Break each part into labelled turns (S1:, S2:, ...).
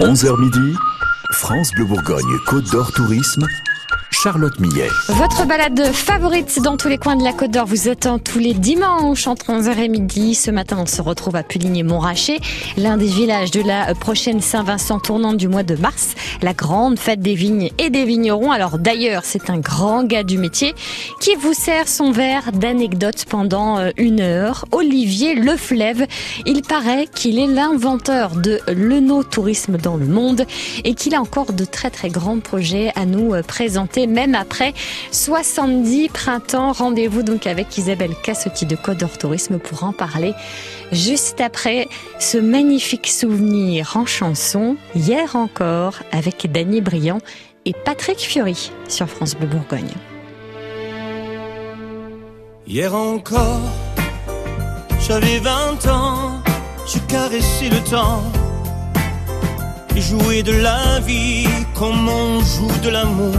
S1: 11h midi, France Bleu Bourgogne, Côte d'Or Tourisme, Charlotte Millet.
S2: Votre balade favorite dans tous les coins de la Côte d'Or vous attend tous les dimanches entre 11h et midi. Ce matin, on se retrouve à Puligny-Montrachet, l'un des villages de la prochaine Saint-Vincent tournante du mois de mars, la grande fête des vignes et des vignerons. Alors d'ailleurs, c'est un grand gars du métier qui vous sert son verre d'anecdotes pendant euh, une heure. Olivier Leflève, il paraît qu'il est l'inventeur de l'œnotourisme dans le monde et qu'il a encore de très très grands projets à nous euh, présenter même après 70 printemps. Rendez-vous donc avec Isabelle Cassotti de Côte d'Or Tourisme pour en parler juste après ce magnifique souvenir en chanson, hier encore, avec Danny Briand et Patrick Fiori sur France Bleu Bourgogne.
S3: Hier encore, j'avais 20 ans, je caressais le temps et jouais de la vie comme on joue de l'amour.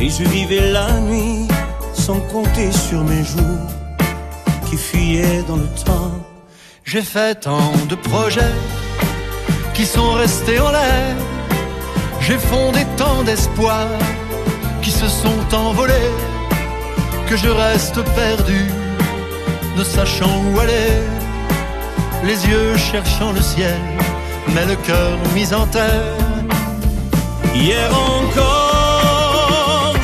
S3: Et je vivais la nuit sans compter sur mes jours qui fuyaient dans le temps.
S4: J'ai fait tant de projets qui sont restés en l'air. J'ai fondé tant d'espoirs qui se sont envolés que je reste perdu, ne sachant où aller. Les yeux cherchant le ciel, mais le cœur mis en terre.
S3: Hier encore,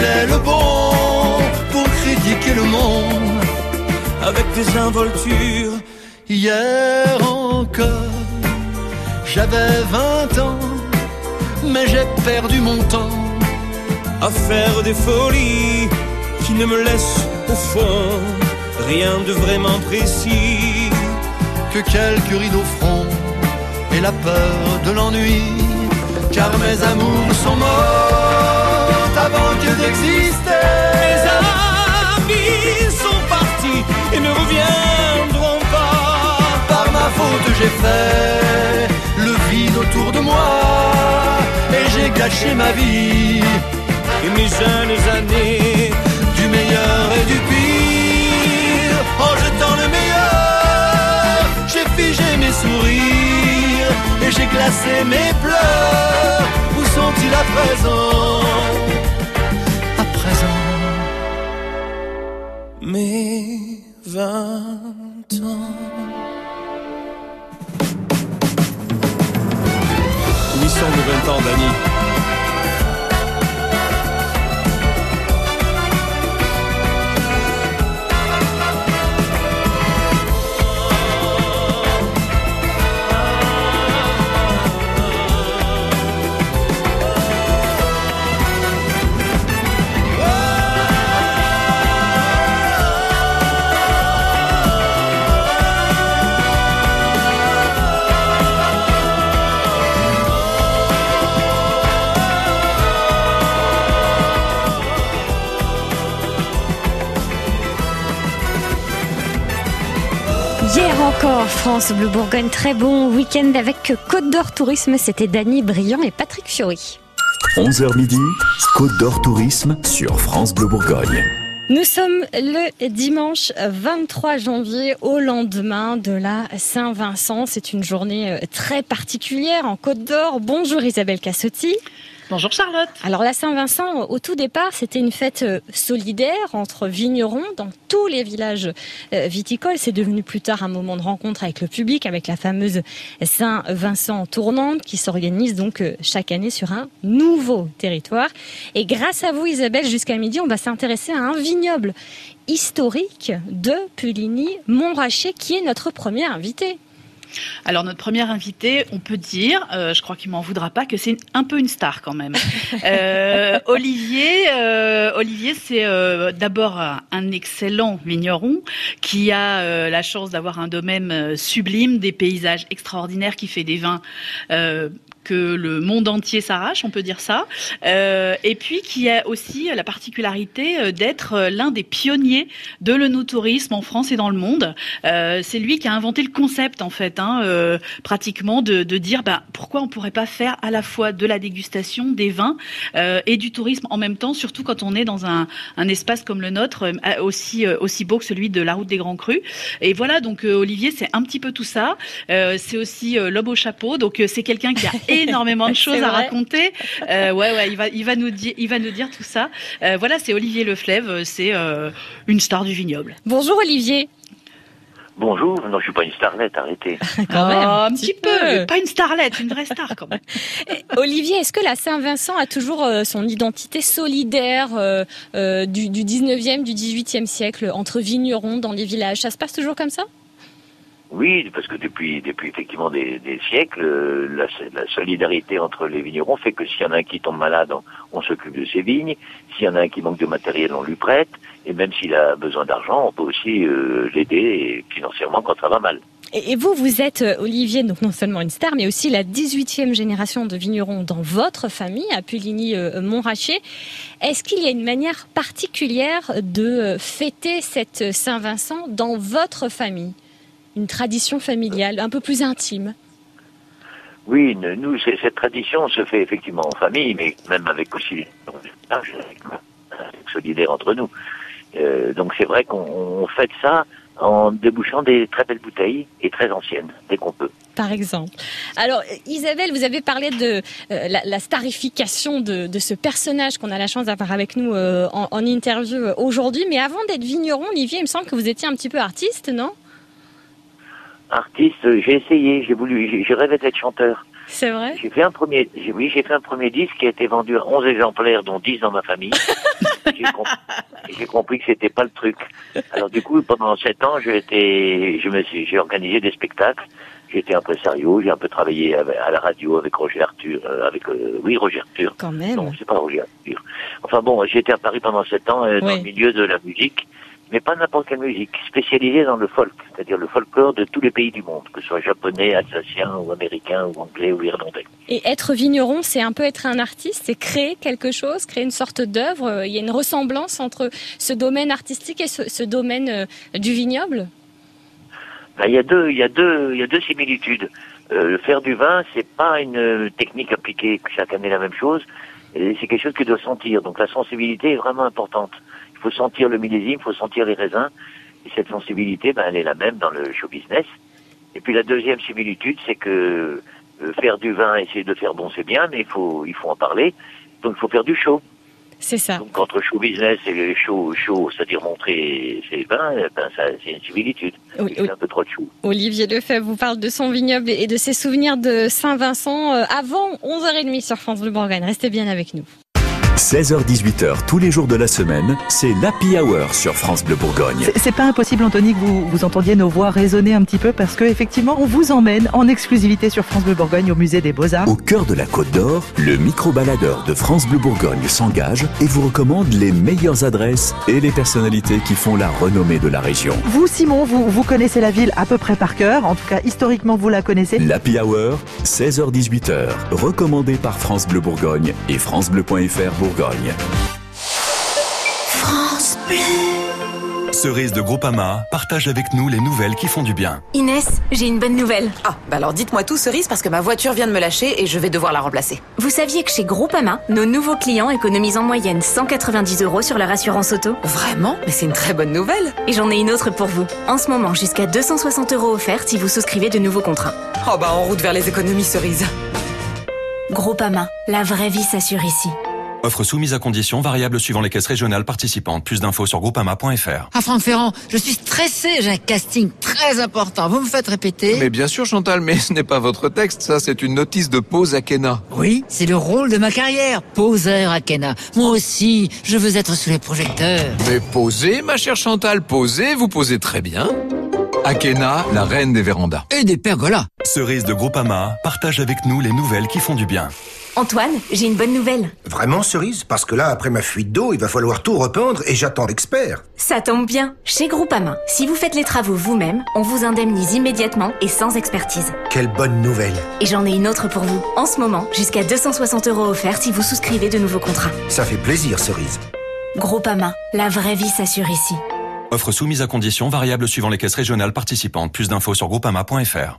S4: le bon pour critiquer le monde
S3: avec des involtures.
S4: Hier encore, j'avais 20 ans, mais j'ai perdu mon temps
S3: à faire des folies qui ne me laissent au fond rien de vraiment précis
S4: que quelques rides au front et la peur de l'ennui. Car mes amours sont morts avant que d'exister.
S3: Mes amis sont partis et ne reviendront pas.
S4: Par ma faute, j'ai fait le vide autour de moi et j'ai gâché ma vie
S3: et mes jeunes années
S4: du meilleur et du pire. En jetant le meilleur, j'ai figé mes sourires et j'ai glacé mes pleurs. Où sont-ils à présent?
S3: Mes vingt ans. Où sont nos 20 ans, Dani
S2: encore, France Bleu Bourgogne, très bon week-end avec Côte d'Or Tourisme. C'était Dany Briand et Patrick Fiori.
S1: 11h midi, Côte d'Or Tourisme sur France Bleu Bourgogne.
S2: Nous sommes le dimanche 23 janvier au lendemain de la Saint-Vincent. C'est une journée très particulière en Côte d'Or. Bonjour Isabelle Cassotti.
S5: Bonjour Charlotte.
S2: Alors la Saint-Vincent, au tout départ, c'était une fête solidaire entre vignerons dans tous les villages viticoles. C'est devenu plus tard un moment de rencontre avec le public, avec la fameuse Saint-Vincent tournante qui s'organise donc chaque année sur un nouveau territoire. Et grâce à vous Isabelle, jusqu'à midi, on va s'intéresser à un vignoble historique de Puligny-Montrachet qui est notre premier invité.
S5: Alors notre première invitée, on peut dire, euh, je crois qu'il m'en voudra pas, que c'est un peu une star quand même. Euh, Olivier, euh, Olivier, c'est d'abord un excellent vigneron qui a la chance d'avoir un domaine sublime, des paysages extraordinaires, qui fait des vins que le monde entier s'arrache, on peut dire ça, euh, et puis qui a aussi la particularité euh, d'être euh, l'un des pionniers de l'œnotourisme en France et dans le monde. c'est lui qui a inventé le concept en fait, hein, pratiquement de, dire bah, pourquoi on pourrait pas faire à la fois de la dégustation des vins et du tourisme en même temps, surtout quand on est dans un, un espace comme le nôtre, aussi aussi beau que celui de la route des Grands Crus. Et voilà, donc Olivier, c'est un petit peu tout ça. c'est aussi l'homme au chapeau, donc c'est quelqu'un qui a énormément de choses à raconter. Euh, ouais, ouais, il va, il va nous dire, il va nous dire tout ça. Euh, voilà, c'est Olivier Leflève, c'est euh, une star du vignoble.
S2: Bonjour Olivier.
S6: Bonjour, non, je suis pas une starlette, arrêtez.
S5: quand même, un, petit peu. pas une starlette, une vraie star quand même.
S2: Olivier, est-ce que la Saint-Vincent a toujours son identité solidaire du, du 19e, du 18e siècle entre vignerons dans les villages? Ça se passe toujours comme ça?
S6: Oui, parce que depuis, depuis effectivement des, siècles, euh, la, la, solidarité entre les vignerons fait que s'il y en a un qui tombe malade, on, s'occupe de ses vignes. S'il y en a un qui manque de matériel, on lui prête. Et même s'il a besoin d'argent, on peut aussi euh, l'aider financièrement quand ça va mal.
S2: Et vous, vous êtes, euh, Olivier, donc non seulement une star, mais aussi la 18e génération de vignerons dans votre famille, à Puligny-Montrachet. Est-ce qu'il y a une manière particulière de fêter cette Saint-Vincent dans votre famille? Une tradition familiale un peu plus intime.
S6: Oui, nous, cette tradition se fait effectivement en famille, mais même avec aussi solidaire entre nous. Euh, donc c'est vrai qu'on fait ça en débouchant des très belles bouteilles et très anciennes, dès qu'on peut.
S2: Par exemple. Alors Isabelle, vous avez parlé de euh, la, starification de, ce personnage qu'on a la chance d'avoir avec nous euh, en, en, interview aujourd'hui, mais avant d'être vigneron, Olivier, il me semble que vous étiez un petit peu artiste, non?
S6: Artiste, j'ai essayé, j'ai voulu, j'ai rêvé d'être chanteur.
S2: C'est vrai?
S6: J'ai fait un premier, oui, j'ai fait un premier disque qui a été vendu à 11 exemplaires, dont 10 dans ma famille. j'ai, compris que c'était pas le truc. Alors du coup, pendant 7 ans, j'ai été, je me suis, j'ai organisé des spectacles. J'étais impresario, j'ai un peu travaillé à la radio avec Roger Arthur, euh, avec euh, oui Roger Arthur.
S2: Quand même.
S6: Non, c'est pas Roger Arthur. Enfin bon, j'étais à Paris pendant 7 ans euh, dans le milieu de la musique mais pas n'importe quelle musique, spécialisée dans le folk, c'est-à-dire le folklore de tous les pays du monde, que ce soit japonais, alsacien ou américain ou anglais ou irlandais.
S2: Et être vigneron, c'est un peu être un artiste, c'est créer quelque chose, créer une sorte d'œuvre. Il y a une ressemblance entre ce domaine artistique et ce, domaine euh, du vignoble?
S6: Ben, il y a deux, il y a deux, il y a deux similitudes. Euh, faire du vin, c'est pas une technique appliquée chaque année la même chose. C'est quelque chose qui doit sentir. Donc la sensibilité est vraiment importante. Il faut sentir le millésime, il faut sentir les raisins. Et cette sensibilité, ben, elle est la même dans le show business. Et puis la deuxième similitude, c'est que euh, faire du vin, essayer de faire bon, c'est bien, mais il faut, il faut en parler. Donc il faut faire du show.
S2: C'est ça.
S6: Donc entre show business et le show, show c'est-à-dire montrer ses vins, ben, c'est une similitude. Oui, un peu trop de show.
S2: Olivier Lefebvre vous parle de son vignoble et de ses souvenirs de Saint-Vincent euh, avant 11h30 sur France Bleu Bourgogne. Restez bien avec nous.
S1: 16h-18h tous les jours de la semaine, c'est l'Happy Hour sur France Bleu Bourgogne.
S7: C'est pas impossible, Anthony, que vous, vous entendiez nos voix résonner un petit peu parce que effectivement, on vous emmène en exclusivité sur France Bleu Bourgogne au musée des Beaux-Arts.
S1: Au cœur de la Côte d'Or, le micro-baladeur de France Bleu Bourgogne s'engage et vous recommande les meilleures adresses et les personnalités qui font la renommée de la région.
S7: Vous, Simon, vous, vous connaissez la ville à peu près par cœur. En tout cas, historiquement, vous la connaissez.
S1: L'Happy Hour, 16h-18h, recommandé par France Bleu Bourgogne et francebleu.fr Bourgogne.
S8: France Bleu.
S9: Cerise de Groupama partage avec nous les nouvelles qui font du bien.
S8: Inès, j'ai une bonne nouvelle.
S10: Ah, bah alors dites-moi tout, Cerise, parce que ma voiture vient de me lâcher et je vais devoir la remplacer.
S8: Vous saviez que chez Groupama, nos nouveaux clients économisent en moyenne 190 euros sur leur assurance auto?
S10: Vraiment? Mais c'est une très bonne nouvelle.
S8: Et j'en ai une autre pour vous. En ce moment, jusqu'à 260 euros offerts si vous souscrivez de nouveaux contrats.
S10: Oh bah en route vers les économies, Cerise.
S8: Groupama, la vraie vie s'assure ici.
S9: Offre soumise à conditions variables suivant les caisses régionales participantes. Plus d'infos sur groupama.fr.
S11: Ah Franck Ferrand, je suis stressé, j'ai un casting très important. Vous me faites répéter
S12: Mais bien sûr Chantal, mais ce n'est pas votre texte, ça c'est une notice de pause à Kena.
S11: Oui, c'est le rôle de ma carrière, poseur à Kena. Moi aussi, je veux être sous les projecteurs.
S12: Mais posez ma chère Chantal, posez, vous posez très bien. Akena, la reine des vérandas.
S11: Et des pergolas.
S9: Cerise de Groupama partage avec nous les nouvelles qui font du bien.
S8: Antoine, j'ai une bonne nouvelle.
S13: Vraiment, Cerise? Parce que là, après ma fuite d'eau, il va falloir tout repeindre et j'attends l'expert.
S8: Ça tombe bien. Chez Groupama, si vous faites les travaux vous-même, on vous indemnise immédiatement et sans expertise.
S13: Quelle bonne nouvelle.
S8: Et j'en ai une autre pour vous. En ce moment, jusqu'à 260 euros offerts si vous souscrivez de nouveaux contrats.
S13: Ça fait plaisir, Cerise.
S8: Groupama, la vraie vie s'assure ici.
S9: Offre soumise à conditions variables suivant les caisses régionales participantes. Plus d'infos sur groupama.fr.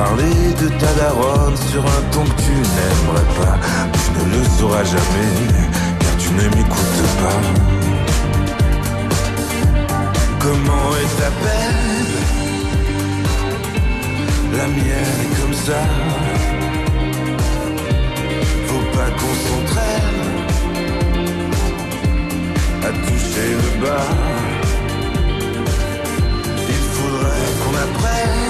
S14: Parler de ta daronne sur un ton que tu n'aimerais pas. Tu ne le sauras jamais, car tu ne m'écoutes pas. Comment est ta peine La mienne est comme ça. Faut pas qu'on s'entraîne à toucher le bas. Il faudrait qu'on apprenne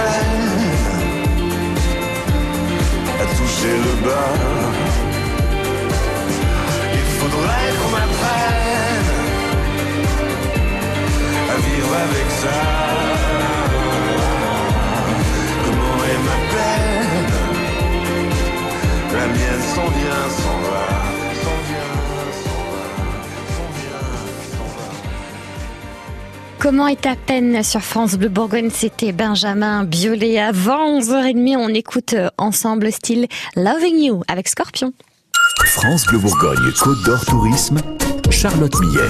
S14: À toucher le bas. Il faudrait qu'on apprenne à vivre avec ça. Comment est ma peine? La mienne s'en vient, s'en
S2: Comment est ta peine sur France Bleu Bourgogne C'était Benjamin Biolay. Avant 11h30, on écoute euh, ensemble style Loving You avec Scorpion.
S1: France Bleu Bourgogne, Côte d'Or Tourisme, Charlotte Millet.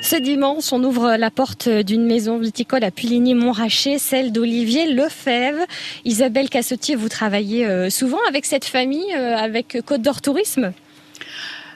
S2: Ce dimanche, on ouvre la porte d'une maison viticole à Puligny-Montrachet, celle d'Olivier Lefebvre. Isabelle Cassotier, vous travaillez euh, souvent avec cette famille, euh, avec Côte d'Or Tourisme?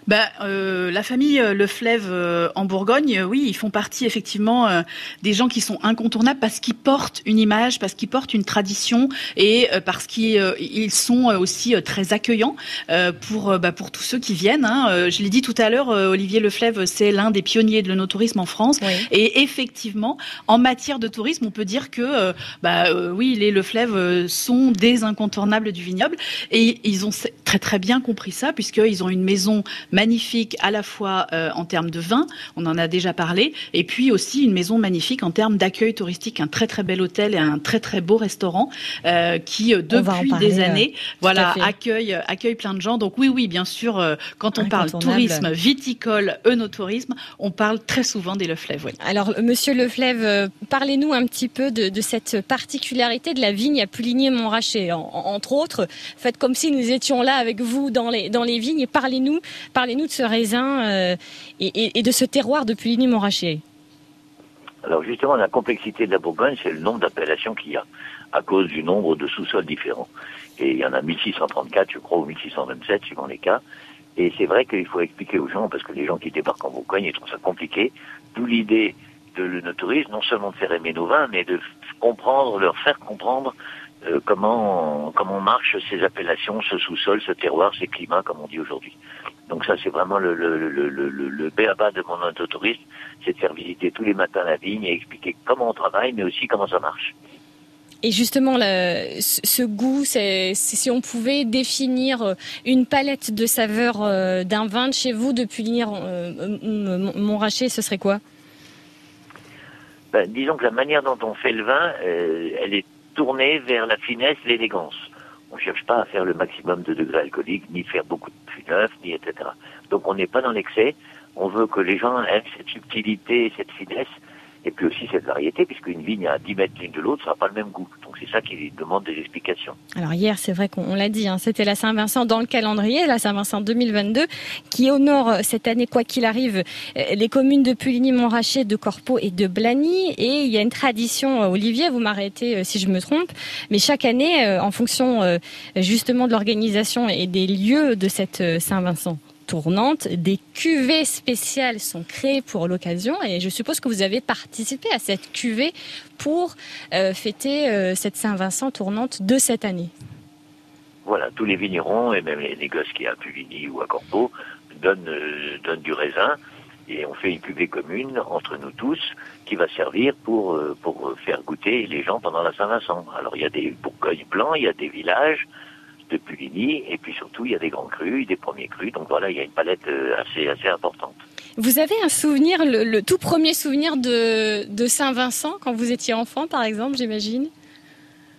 S5: Bah, euh, La famille euh, Le Fleuve euh, en Bourgogne, euh, oui, ils font partie effectivement euh, des gens qui sont incontournables parce qu'ils portent une image, parce qu'ils portent une tradition et euh, parce qu'ils euh, ils sont aussi très accueillants euh, pour, bah, pour tous ceux qui viennent. hein. Euh, je l'ai dit tout à l'heure, euh, Olivier Le Fleuve, c'est l'un des pionniers de l'onotourisme en France. Et effectivement, en matière de tourisme, on peut dire que euh, bah, euh, oui, les Le Fleuve sont des incontournables du vignoble et ils ont très très bien compris ça puisqu'ils ont une maison magnifique à la fois euh, en termes de vin, on en a déjà parlé, et puis aussi une maison magnifique en termes d'accueil touristique, un très très bel hôtel et un très très beau restaurant euh, qui euh, depuis
S2: parler,
S5: des années, voilà, accueille accueille plein de gens. Donc oui oui, bien sûr, quand on parle tourisme viticole, œnotourisme, on parle très souvent des Le Fleuve. oui.
S2: Alors, Monsieur Leflève, parlez-nous un petit peu de, de cette particularité de la vigne à en- entre autres, faites comme si nous étions là avec vous dans les, dans les vignes et parlez-nous parlez de ce raisin euh, et, de ce terroir de Puligny-Montrachet.
S6: Alors justement, la complexité de la Bourgogne, c'est le nombre d'appellations qu'il y a, à cause du nombre de sous-sols différents. Et il y en a 1634, je crois, ou 1627, suivant les cas. Et c'est vrai qu'il faut expliquer aux gens, parce que les gens qui débarquent en Bourgogne, ils trouvent ça compliqué. D'où l'idée de l'œnotourisme, non seulement de faire aimer nos vins, mais de comprendre, leur faire comprendre euh, comment comment marchent ces appellations, ce sous-sol, ce terroir, ces climats, comme on dit aujourd'hui. Donc ça, c'est vraiment le, le, le, le, le, le béaba de mon autotourisme, c'est de faire visiter tous les matins la vigne et expliquer comment on travaille, mais aussi comment ça marche.
S2: Et justement, le- ce goût, c'est si on pouvait définir euh, une palette de saveurs euh, d'un vin de chez vous de Puligny-Montrachet, ce serait quoi?
S6: Ben, disons que la manière dont on fait le vin, euh, elle est tournée vers la finesse, l'élégance. On ne cherche pas à faire le maximum de degrés alcooliques, ni faire beaucoup de fûts neufs, ni etc. Donc on n'est pas dans l'excès. On veut que les gens aient cette subtilité, cette finesse, et puis aussi cette variété, puisqu'une vigne à 10 mètres l'une de l'autre, ça n'a pas le même goût. Donc c'est ça qui demande des explications.
S2: Alors hier, c'est vrai qu'on on l'a dit, hein, c'était la Saint-Vincent dans le calendrier, la Saint-Vincent 2022, qui honore cette année, quoi qu'il arrive, euh, les communes de Puligny-Montrachet, de Corpeau et de Blagny. Et il y a une tradition, euh, Olivier, vous m'arrêtez euh, si je me trompe, mais chaque année, en fonction justement de l'organisation et des lieux de cette Saint-Vincent tournante, des cuvées spéciales sont créées pour l'occasion et je suppose que vous avez participé à cette cuvée pour euh, fêter euh, cette Saint-Vincent tournante de cette année.
S6: Voilà, tous les vignerons et même les négoces qui à Puvigny ou à Corbeau donnent, euh, donnent du raisin et on fait une cuvée commune entre nous tous qui va servir pour, pour faire goûter les gens pendant la Saint-Vincent. Alors il y a des Bourgognes blancs, il y a des villages de Puvigny et puis surtout il y a des grands crus, des premiers crus. Donc voilà, il y a une palette euh, assez, assez importante.
S2: Vous avez un souvenir, le, le tout premier souvenir de, de Saint-Vincent quand vous étiez enfant, par exemple, j'imagine?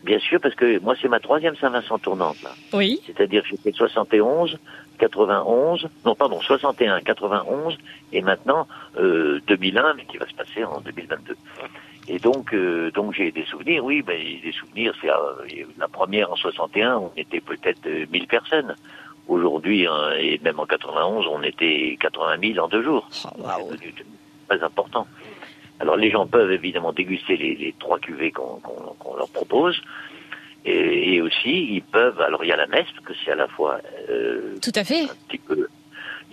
S6: Bien sûr, parce que moi c'est ma troisième Saint-Vincent tournante là.
S2: Oui.
S6: C'est-à-dire fait 71, 91, non pardon, 61, 91 et maintenant euh, 2001, mais qui va se passer en 2022. Et donc, euh, donc j'ai des souvenirs, oui, ben, des souvenirs, c'est euh, la première en 61, on était peut-être euh, 1000 personnes. Aujourd'hui, hein, et même en 91, on était 80 000 en deux jours. C'est devenu très important. Alors les gens peuvent évidemment déguster les, les trois cuvées qu'on qu'on- qu'on leur propose. Et, et aussi, ils peuvent. Alors il y a la messe, parce que c'est à la fois euh,
S2: Tout à fait.
S6: un petit peu.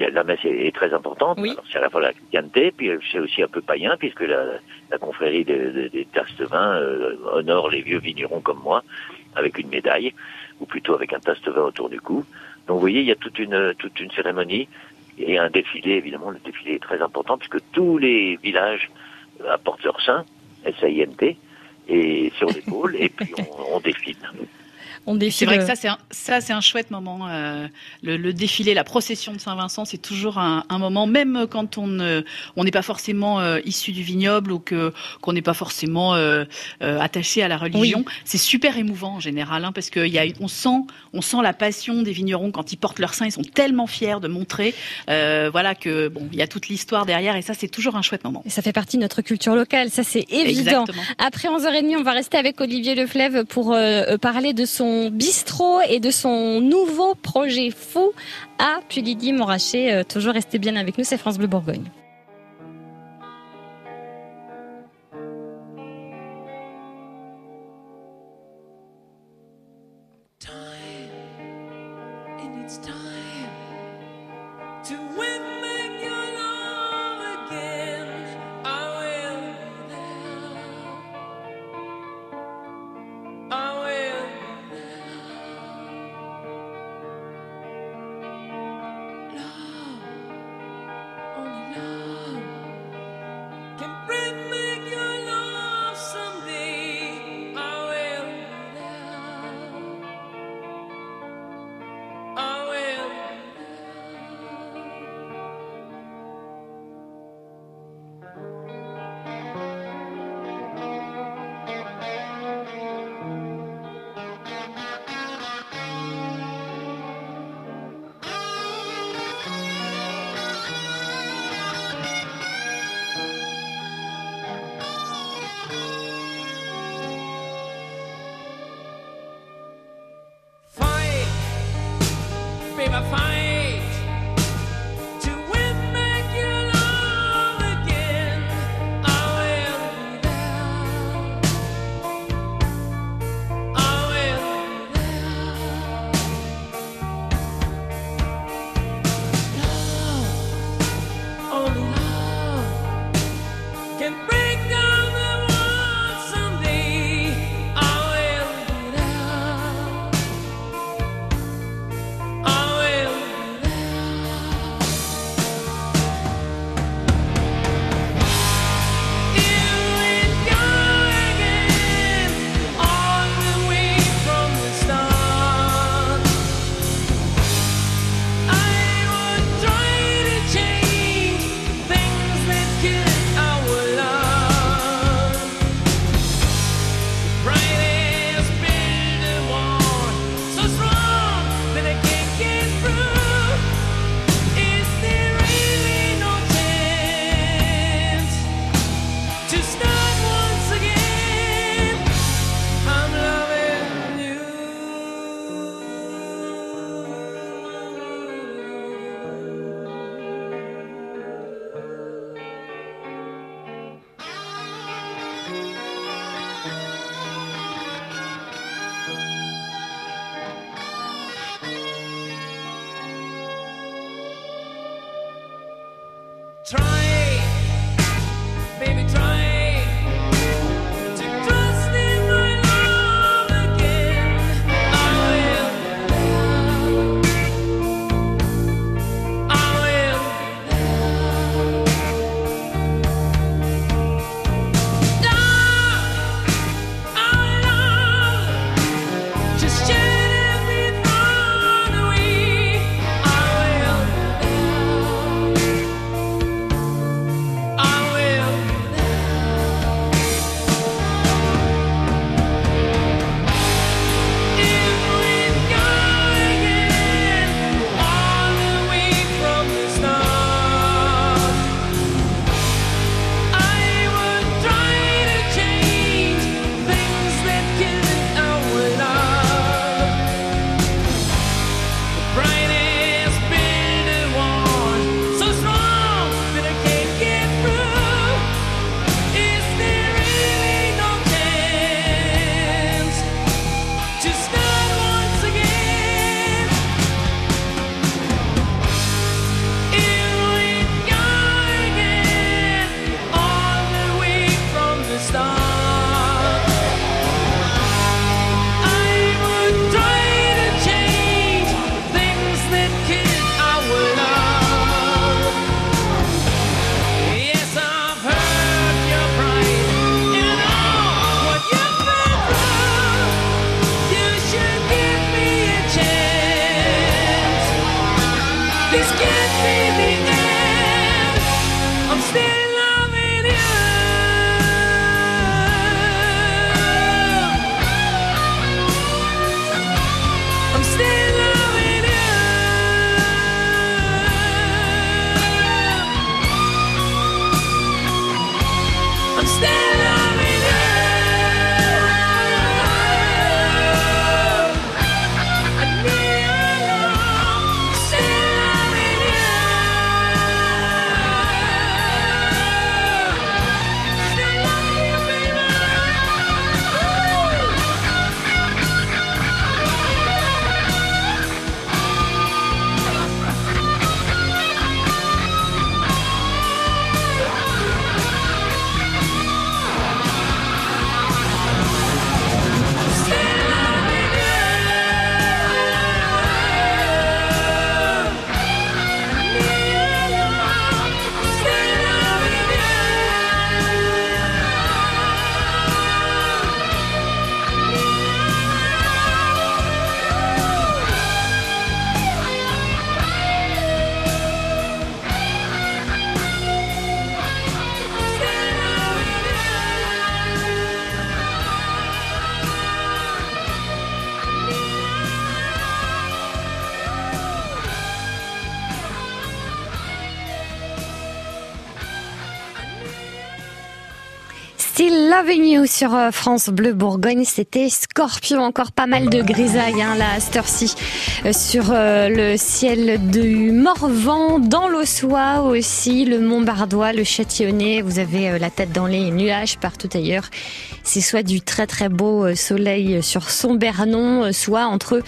S6: La messe est, très importante. C'est à la fois la chrétienté, puis euh, c'est aussi un peu païen, puisque la, la confrérie de- de- des tasses de vin euh, honore les vieux vignerons comme moi, avec une médaille, ou plutôt avec un tasse de vin autour du cou. Donc vous voyez, il y a toute une, toute une cérémonie et un défilé, évidemment. Le défilé est très important, puisque tous les villages apportent leur sein, S-A-I-N-T, et sur l'épaule, et puis on, on défile.
S2: On défile.
S5: C'est vrai que ça, c'est un, ça, c'est un chouette moment. euh, le, le défilé, la procession de Saint-Vincent, c'est toujours un, un moment, même quand on on n'est pas forcément euh, issu du vignoble ou que qu'on n'est pas forcément euh, euh, attaché à la religion. C'est super émouvant en général, hein, parce y a, on sent, on sent la passion des vignerons quand ils portent leur sein. Ils sont tellement fiers de montrer, euh, voilà que bon, il y a toute l'histoire derrière, et ça, c'est toujours un chouette moment.
S2: Et ça fait partie de notre culture locale, ça c'est évident.
S5: Exactement.
S2: Après 11h30, on va rester avec Olivier Leflève pour euh, parler de son bistrot et de son nouveau projet fou à Puligny-Montrachet. Euh, toujours restez bien avec nous, c'est France Bleu Bourgogne.
S15: Sur euh, France Bleu Bourgogne, c'était Scorpion, encore pas mal de grisaille hein, là, à cette heure-ci, euh, sur euh, le ciel du Morvan, dans l'Ossois aussi, le Montbardois, le Châtillonnais, vous avez la tête dans les nuages partout ailleurs. C'est soit du très très beau soleil sur Sombernon, soit entre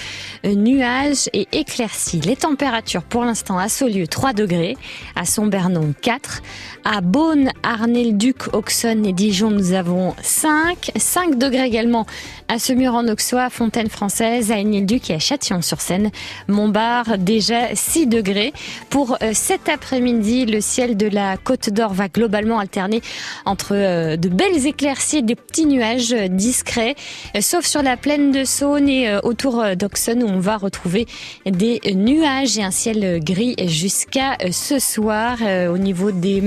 S15: nuages et éclaircies. Les températures pour l'instant à Saulieu 3 degrés, à Sombernon 4, à Beaune, Arnay-le-Duc, Auxonne et Dijon nous avons 5. 5 degrés également à Semur en Auxois, Fontaine Française, à Aigny-le-Duc et à Châtillon-sur-Seine. Montbard, déjà 6 degrés. Pour euh, cet après-midi, le ciel de la Côte d'Or va globalement alterner entre euh, de belles éclaircies et des petits nuages euh, discrets, sauf sur la plaine de Saône et autour d'Auxonne où on va retrouver des nuages et un ciel gris jusqu'à ce soir au niveau des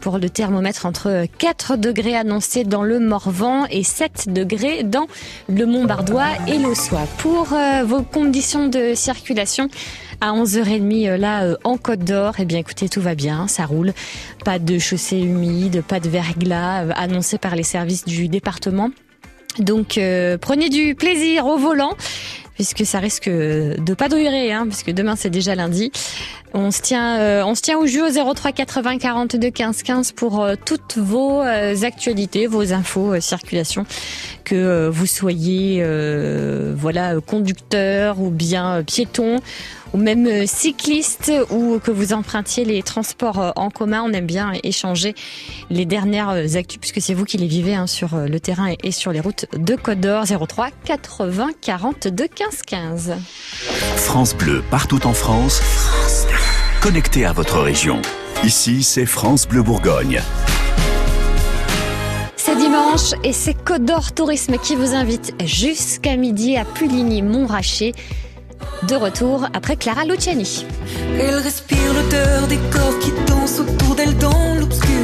S15: pour le thermomètre entre 4 degrés annoncés dans le Morvan et 7 degrés dans le Montbardois et l'Ossois. Pour euh, vos conditions de circulation, à 11h30 euh, là euh, en Côte d'Or, eh bien écoutez, tout va bien, ça roule. Pas de chaussée humide, pas de verglas annoncé par les services du département. Donc prenez du plaisir au volant puisque ça risque de pas durer, hein, puisque demain c'est déjà lundi. On se tient, euh, on se tient au jeu au 03 80 42 15 15 pour euh, toutes vos euh, actualités, vos infos circulation, que vous soyez voilà conducteur ou bien piéton ou même cycliste ou que vous empruntiez les transports en commun. On aime bien échanger les dernières actus puisque c'est vous qui les vivez hein, sur le terrain et sur les routes de Côte d'Or 03 80 42 15 15.
S1: France Bleu partout en France. France Bleu connecté à votre région. Ici, c'est France Bleu Bourgogne.
S15: C'est dimanche et c'est Côte d'Or Tourisme qui vous invite jusqu'à midi à Puligny-Montrachet. De retour après Clara Luciani.
S16: Elle respire l'odeur des corps qui dansent autour d'elle dans l'obscurité.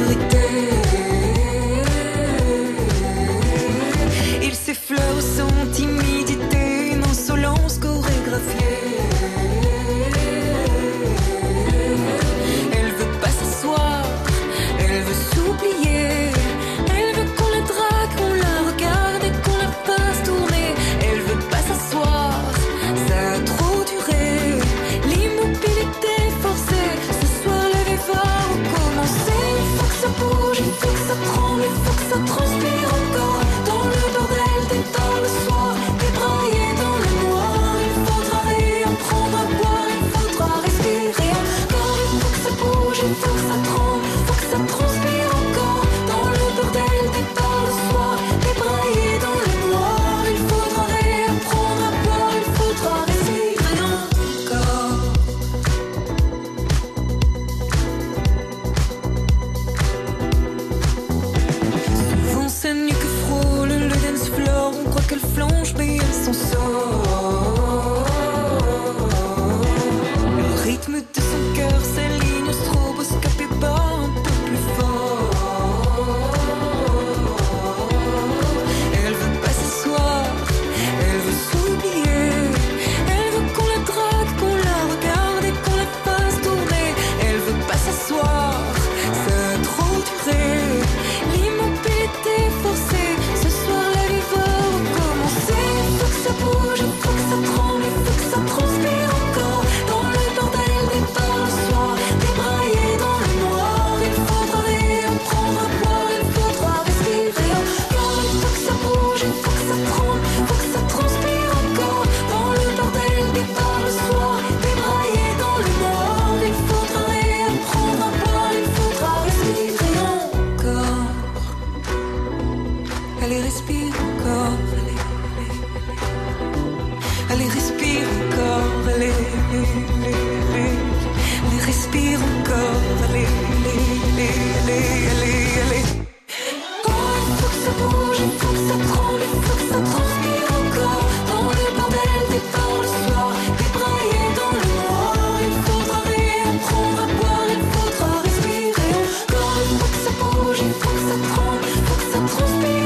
S16: Transpire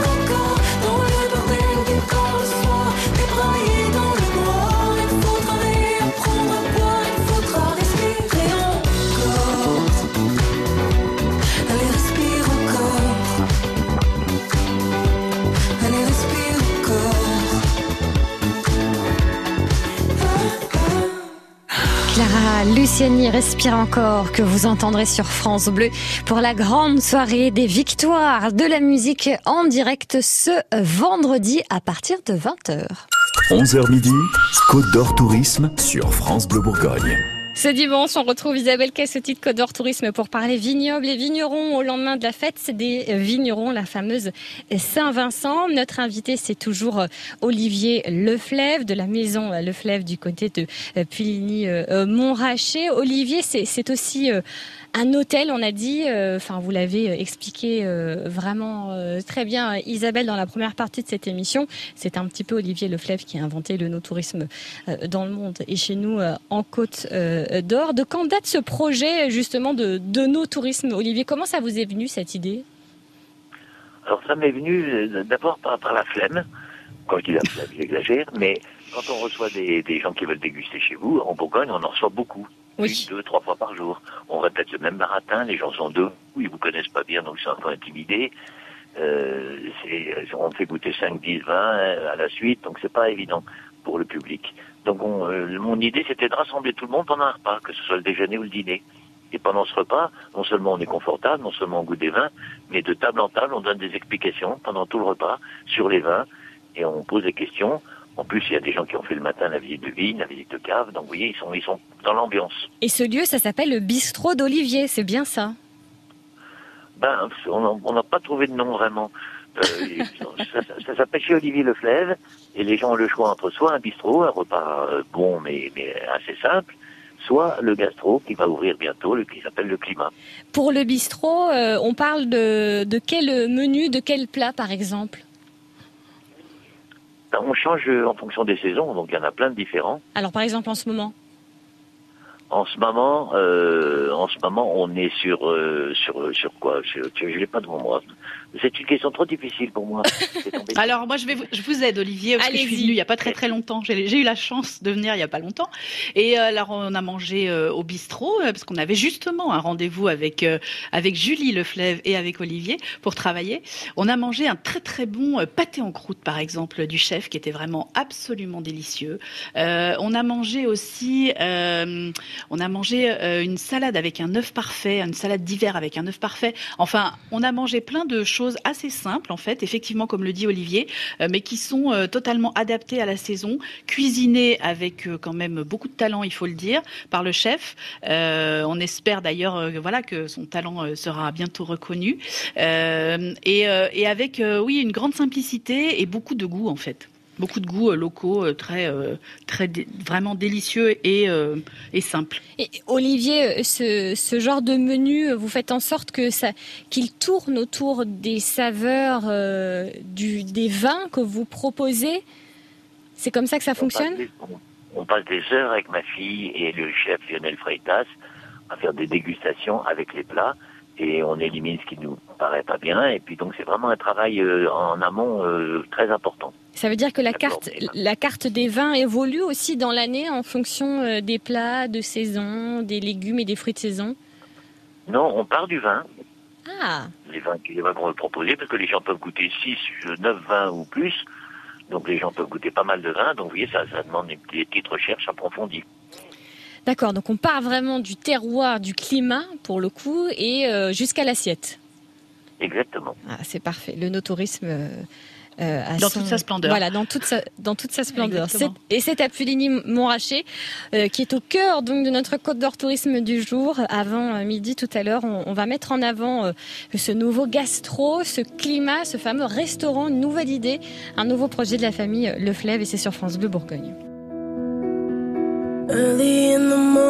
S16: Respire encore
S2: que vous entendrez sur France Bleu pour la grande soirée des victoires de la musique en direct ce vendredi à partir de 20h.
S1: 11h midi, Côte d'Or Tourisme sur France Bleu Bourgogne.
S2: Ce dimanche, on retrouve Isabelle Cassotti de Côte d'Or Tourisme pour parler vignobles et vignerons au lendemain de la fête. Des vignerons, la fameuse Saint-Vincent. Notre invité, c'est toujours Olivier Leflève de la maison Leflève du côté de Puligny-Montrachet. Olivier, c'est aussi euh, un hôtel, on a dit. euh, Enfin, vous l'avez expliqué euh, vraiment euh, très bien, Isabelle, dans la première partie de cette émission. C'est un petit peu Olivier Leflève qui a inventé le no-tourisme euh, dans le monde et chez nous euh, en Côte euh, d'Or. De quand date ce projet justement de, no-tourisme Olivier, comment ça vous est venu cette idée?
S6: Alors ça m'est venu euh, d'abord par, la flemme. Quand je dis la flemme, j'exagère, mais quand on reçoit des gens qui veulent déguster chez vous, en Bourgogne, on en reçoit beaucoup. Une, deux, trois fois par jour. On répète le même baratin, les gens sont deux, ils vous connaissent pas bien, donc ils sont un peu intimidés. Euh, c'est- on fait goûter 5, 10, 20 euh, à la suite, donc c'est pas évident pour le public. Donc on, euh, mon idée c'était de rassembler tout le monde pendant un repas, que ce soit le déjeuner ou le dîner. Et pendant ce repas, non seulement on est confortable, non seulement on goûte des vins, mais de table en table, on donne des explications pendant tout le repas sur les vins et on pose des questions. En plus, il y a des gens qui ont fait le matin la visite de vigne, la visite de cave, donc vous voyez, ils sont, ils sont dans l'ambiance.
S2: Et ce lieu, ça s'appelle le bistrot d'Olivier, c'est bien ça?
S6: Ben, on n'a pas trouvé de nom vraiment. Euh, ça ça- ça s'appelle chez Olivier Leflève, et les gens ont le choix entre soit un bistrot, un repas euh, bon mais, mais assez simple, soit le gastro qui va ouvrir bientôt, le, qui s'appelle le climat.
S2: Pour le bistrot, euh, on parle de, de quel menu, de quel plat par exemple?
S6: On change en fonction des saisons, donc il y en a plein de différents.
S2: Alors par exemple en ce moment
S6: En ce moment, euh, en ce moment, on est sur euh, sur sur quoi? Je je l'ai pas devant moi. C'est une question trop difficile pour moi.
S5: Alors moi je vais vous, je vous aide Olivier parce que je suis venue il y a pas très très longtemps. J'ai eu la chance de venir il y a pas longtemps et euh, alors on a mangé euh, au bistrot euh, parce qu'on avait justement un rendez-vous avec euh, avec Julie Leflève et avec Olivier pour travailler. On a mangé un très très bon pâté en croûte par exemple du chef qui était vraiment absolument délicieux. Euh, on a mangé aussi euh, on a mangé euh, une salade avec un œuf parfait, une salade d'hiver avec un œuf parfait. Enfin, on a mangé plein de choses assez simples en fait, effectivement comme le dit Olivier, euh, mais qui sont euh, totalement adaptées à la saison, cuisinées avec euh, quand même beaucoup de talent, il faut le dire, par le chef. On espère d'ailleurs voilà que son talent sera bientôt reconnu et, et avec oui une grande simplicité et beaucoup de goût en fait. Beaucoup de goûts euh, locaux, euh, très, euh, très vraiment délicieux et, et simples.
S2: Et Olivier, ce, ce genre de menu, vous faites en sorte que ça, qu'il tourne autour des saveurs euh, du, des vins que vous proposez? C'est comme ça que ça fonctionne?
S6: On passe, des, on- on passe des heures avec ma fille et le chef Lionel Freitas à faire des dégustations avec les plats et on élimine ce qui nous paraît pas bien et puis donc c'est vraiment un travail euh, en amont euh, très important.
S2: Ça veut dire que la carte, la carte des vins évolue aussi dans l'année en fonction euh, des plats de saison, des légumes et des fruits de saison?
S6: Non, on part du vin,
S2: Ah,
S6: les vins, les vins qu'on veut proposer parce que les gens peuvent goûter 6, 9 vins ou plus. Donc les gens peuvent goûter pas mal de vins, donc vous voyez, ça, ça demande des, des petites recherches approfondies.
S2: D'accord. Donc on part vraiment du terroir, du climat pour le coup, et euh, jusqu'à l'assiette.
S6: Exactement.
S2: Ah, c'est parfait. Le no-tourisme euh, euh, à
S5: Dans
S2: son-
S5: toute sa splendeur.
S2: Voilà, dans toute sa, dans toute sa splendeur. Et c'est à Puligny-Montrachet, euh, qui est au cœur donc de notre Côte d'Or Tourisme du jour. Avant euh, midi, tout à l'heure, on, on va mettre en avant euh, ce nouveau gastro, ce climat, ce fameux restaurant, une nouvelle idée, un nouveau projet de la famille Le Fleuve, et c'est sur France Bleu Bourgogne.
S17: Early in the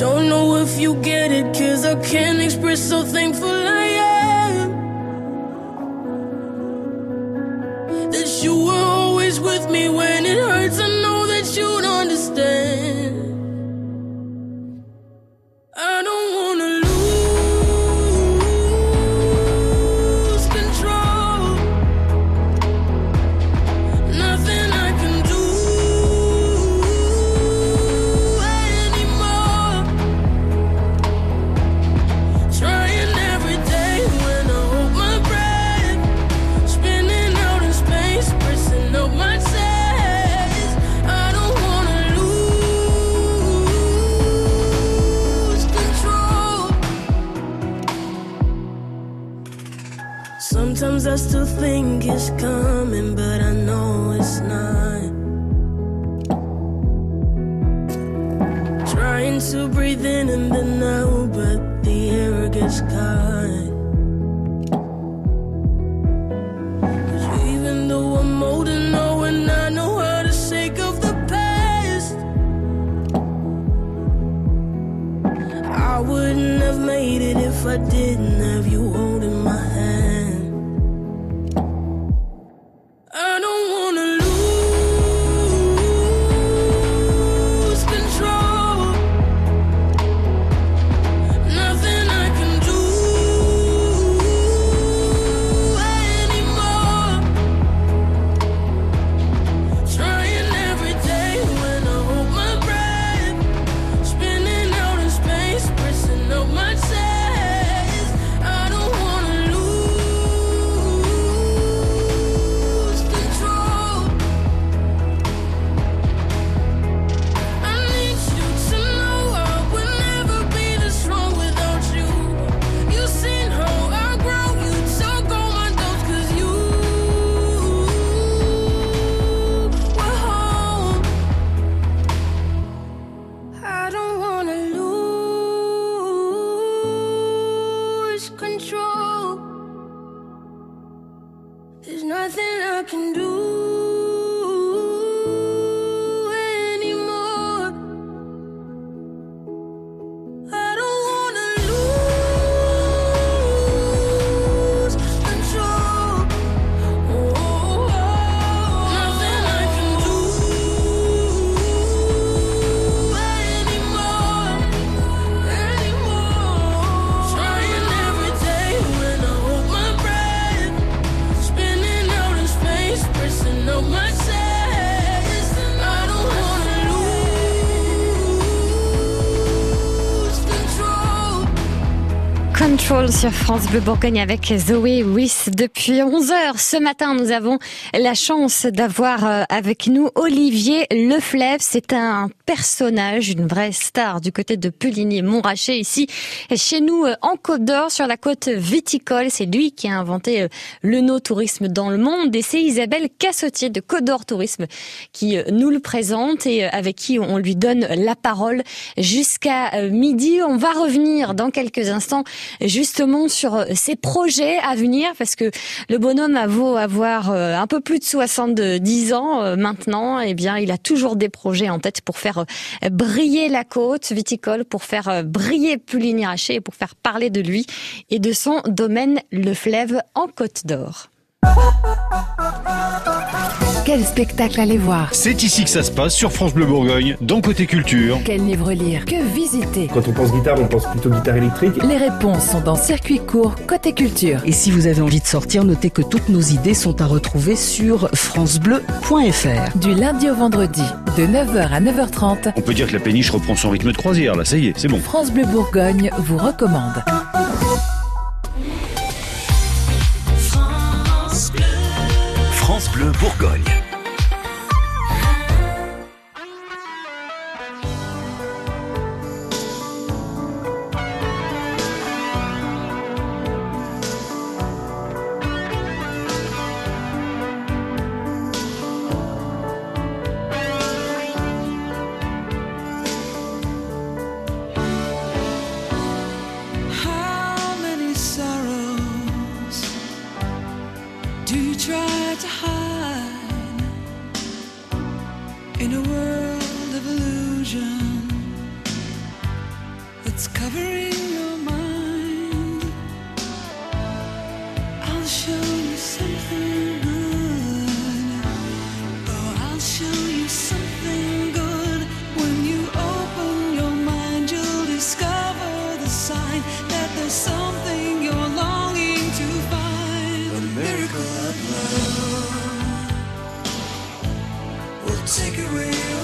S17: Don't know if you get it, cause I can't express how thankful I am. That you were always with me when still think it's coming, but I know it's not. Trying to breathe in and then out, but the air gets caught. 'Cause even though I'm old and I know the past, I wouldn't have made it if I didn't nothing I can do
S2: sur France Bleu Bourgogne avec Zoé Wiss. Depuis 11 heures ce matin, nous avons la chance d'avoir euh, avec nous Olivier Leflève. C'est un personnage, une vraie star du côté de Puligny, Montrachet, ici chez nous euh, en Côte d'Or, sur la côte viticole. C'est lui qui a inventé euh, le no-tourisme dans le monde et c'est Isabelle Cassotier de Côte d'Or Tourisme qui nous le présente et avec qui on lui donne la parole jusqu'à midi. On va revenir dans quelques instants justement sur euh, ses projets à venir parce que le bonhomme a avoir euh, un peu plus de 70 ans euh, maintenant, eh bien, il a toujours des projets en tête pour faire briller la côte viticole, pour faire briller Pulliniraché et pour faire parler de lui et de son domaine, le fleuve en Côte d'Or.
S18: Quel spectacle aller voir
S19: C'est ici que ça se passe, sur France Bleu Bourgogne, dans Côté Culture.
S18: Quel livre lire Que visiter
S20: Quand on pense guitare, on pense plutôt guitare électrique.
S18: Les réponses sont dans Circuit court, Côté Culture.
S21: Et si vous avez envie de sortir, notez que toutes nos idées sont à retrouver sur francebleu.fr.
S18: Du lundi au vendredi, de 9h à 9h30.
S19: On peut dire que la péniche reprend son rythme de croisière, là, ça y est, c'est bon.
S18: France Bleu Bourgogne vous recommande.
S16: take away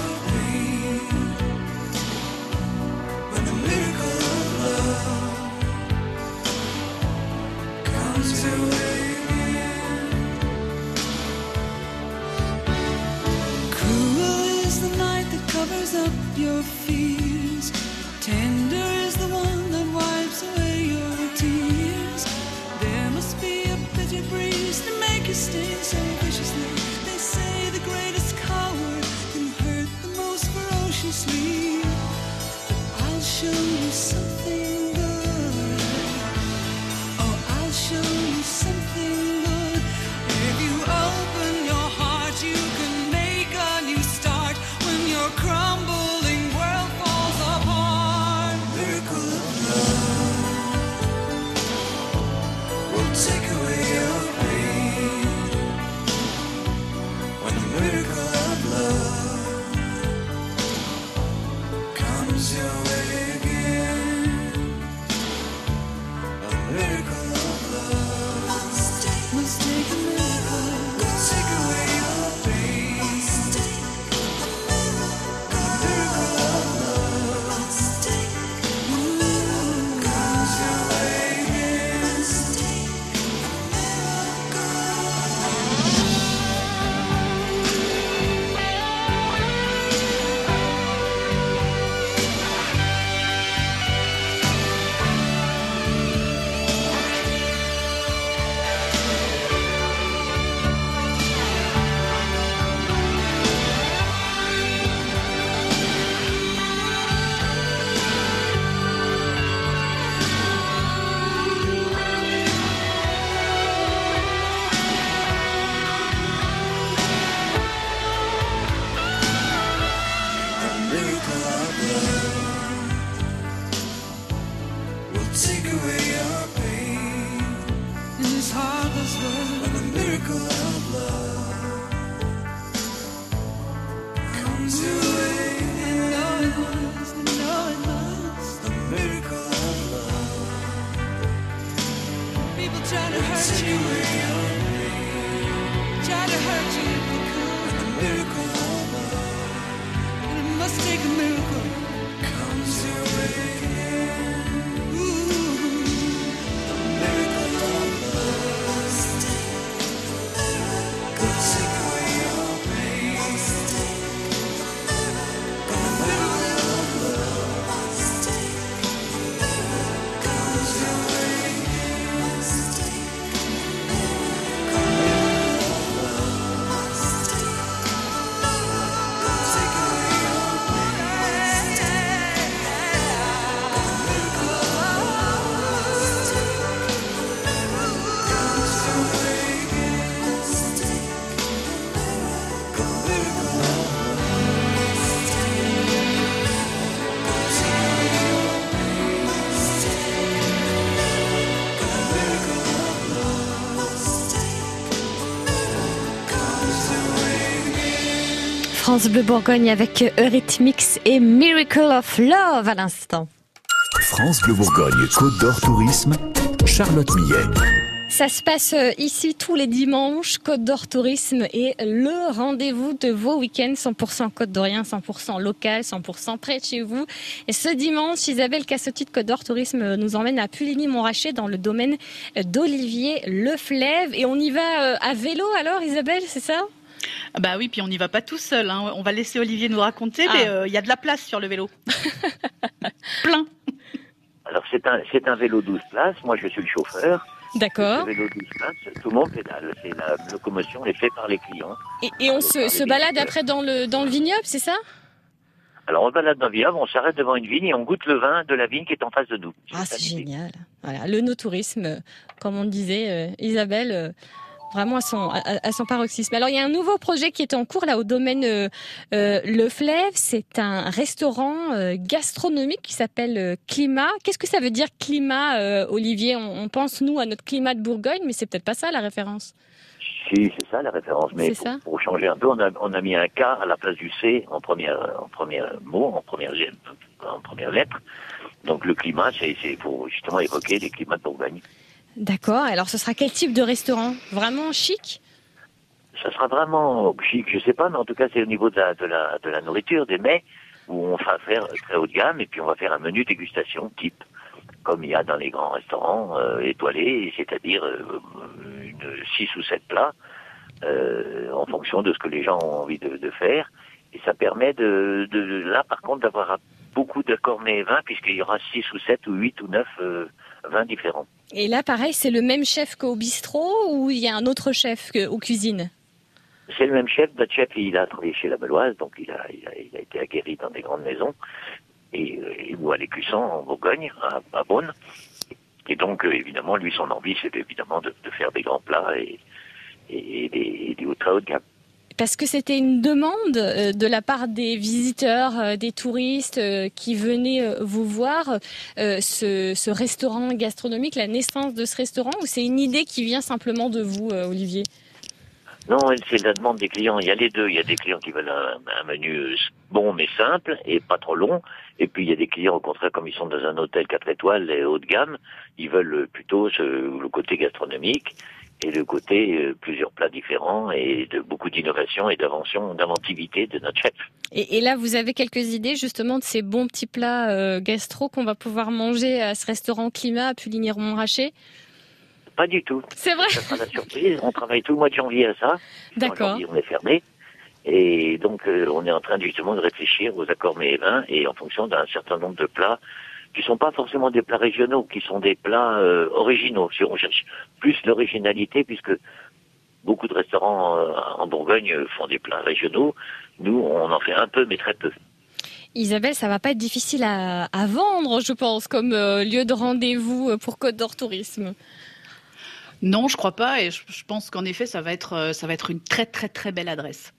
S2: France Bleu Bourgogne avec Eurythmics et Miracle of Love à l'instant.
S1: France Bleu Bourgogne, Côte d'Or Tourisme, Charlotte Millet.
S2: Ça se passe euh, ici tous les dimanches, Côte d'Or Tourisme est le rendez-vous de vos week-ends 100% Côte d'Orien, 100% local, 100% près de chez vous. Et ce dimanche, Isabelle Cassotti de Côte d'Or Tourisme euh, nous emmène à Puligny-Montrachet dans le domaine euh, d'Olivier Leflève. Et on y va à vélo alors Isabelle, c'est ça?
S5: Bah oui, puis on n'y va pas tout seul. hein. On va laisser Olivier nous raconter,
S2: Ah.
S5: mais euh, il y a de la place sur le vélo. Plein.
S6: Alors c'est un, c'est un vélo 12 places, moi je suis le chauffeur.
S2: D'accord.
S6: Le vélo 12 places, tout le monde pédale. C'est la locomotion est faite par les clients.
S2: Et, et on se, se balade après dans le, dans le vignoble, c'est ça?
S6: Alors on se balade dans le vignoble, on s'arrête devant une vigne et on goûte le vin de la vigne qui est en face de nous.
S2: Ah, c'est génial. Voilà, le no-tourisme, euh, comme on disait, euh, Isabelle, euh, vraiment à son, à, à son paroxysme. Alors, il y a un nouveau projet qui est en cours là au domaine euh, euh, Le Fleuve. C'est un restaurant euh, gastronomique qui s'appelle euh, Climat. Qu'est-ce que ça veut dire climat, Olivier? On, on pense, nous, à notre climat de Bourgogne, mais c'est peut-être pas ça la référence.
S6: Si, c'est ça la référence. Mais pour,
S2: ça
S6: pour changer un peu, on a, on a mis un K à la place du C en première, en premier mot, en première, en première lettre. Donc le climat, c'est pour justement évoquer les climats de Bourgogne.
S2: D'accord. Alors, ce sera quel type de restaurant? Vraiment chic?
S6: Ça sera vraiment chic, je sais pas, mais en tout cas c'est au niveau de la, nourriture, des mets, où on va faire très haut de gamme et puis on va faire un menu dégustation type, comme il y a dans les grands restaurants euh, étoilés, c'est-à-dire euh, six ou sept plats euh, en fonction de ce que les gens ont envie de, faire. Et ça permet de, là par contre d'avoir beaucoup d'accords et vins puisqu'il y aura six ou sept ou huit ou neuf euh, vins différents.
S2: Et là, pareil, c'est le même chef qu'au bistrot ou il y a un autre chef que, aux cuisines?
S6: C'est le même chef. Notre chef, il a travaillé chez la Beloise, donc il a, il a, il a été aguerri dans des grandes maisons. Et, euh, et ou à l'Écusson, en Bourgogne, à, à Beaune. Et donc, euh, évidemment, lui, son envie, c'était évidemment de, de faire des grands plats et, et, et des, des hauts- très haut de gamme.
S2: Parce que c'était une demande euh, de la part des visiteurs, euh, des touristes euh, qui venaient vous voir, ce, ce restaurant gastronomique, la naissance de ce restaurant, ou c'est une idée qui vient simplement de vous, Olivier?
S6: Non, c'est la demande des clients. Il y a les deux. Il y a des clients qui veulent un, menu bon mais simple et pas trop long. Et puis il y a des clients, au contraire, comme ils sont dans un hôtel 4 étoiles et haut de gamme, ils veulent plutôt ce- le côté gastronomique et le côté euh, plusieurs plats différents et de beaucoup d'innovation et d'invention, d'inventivité de notre chef.
S2: et, et là, vous avez quelques idées justement de ces bons petits plats euh, gastro qu'on va pouvoir manger à ce restaurant Climat à Puligny-Montrachet
S6: Pas du tout.
S2: C'est vrai?
S6: Ça sera la surprise. On travaille tout le mois de janvier à ça.
S2: D'accord.
S6: on est fermé. Et donc, euh, on est en train justement de réfléchir aux accords mets et vins et en fonction d'un certain nombre de plats qui sont pas forcément des plats régionaux, qui sont des plats euh, originaux. Si on cherche plus l'originalité, puisque beaucoup de restaurants euh, en Bourgogne euh, font des plats régionaux, nous, on en fait un peu, mais très peu.
S2: Isabelle, ça va pas être difficile à, à vendre, je pense, comme euh, lieu de rendez-vous pour Côte d'Or Tourisme.
S5: Non, je crois pas, et je, je pense qu'en effet, ça va être, ça va être une très très très belle adresse.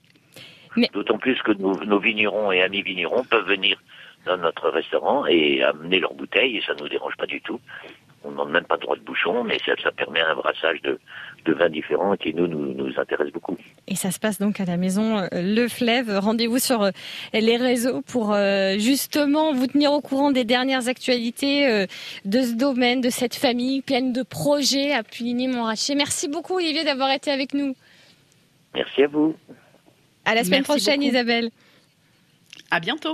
S6: D'autant plus que nos, nos vignerons et amis vignerons peuvent venir dans notre restaurant et amener leurs bouteilles et ça nous dérange pas du tout. On n'en même pas droit de bouchon, mais ça, ça permet un brassage de, de vins différents qui nous, nous, nous intéresse beaucoup.
S2: Et ça se passe donc à la maison euh, Le Fleuve. Rendez-vous sur euh, les réseaux pour euh, justement vous tenir au courant des dernières actualités de ce domaine, de cette famille pleine de projets à Puligny-Montrachet. Merci beaucoup Olivier d'avoir été avec nous.
S6: Merci à vous.
S2: À la semaine
S5: Merci
S2: prochaine
S5: beaucoup.
S2: Isabelle.
S5: À bientôt.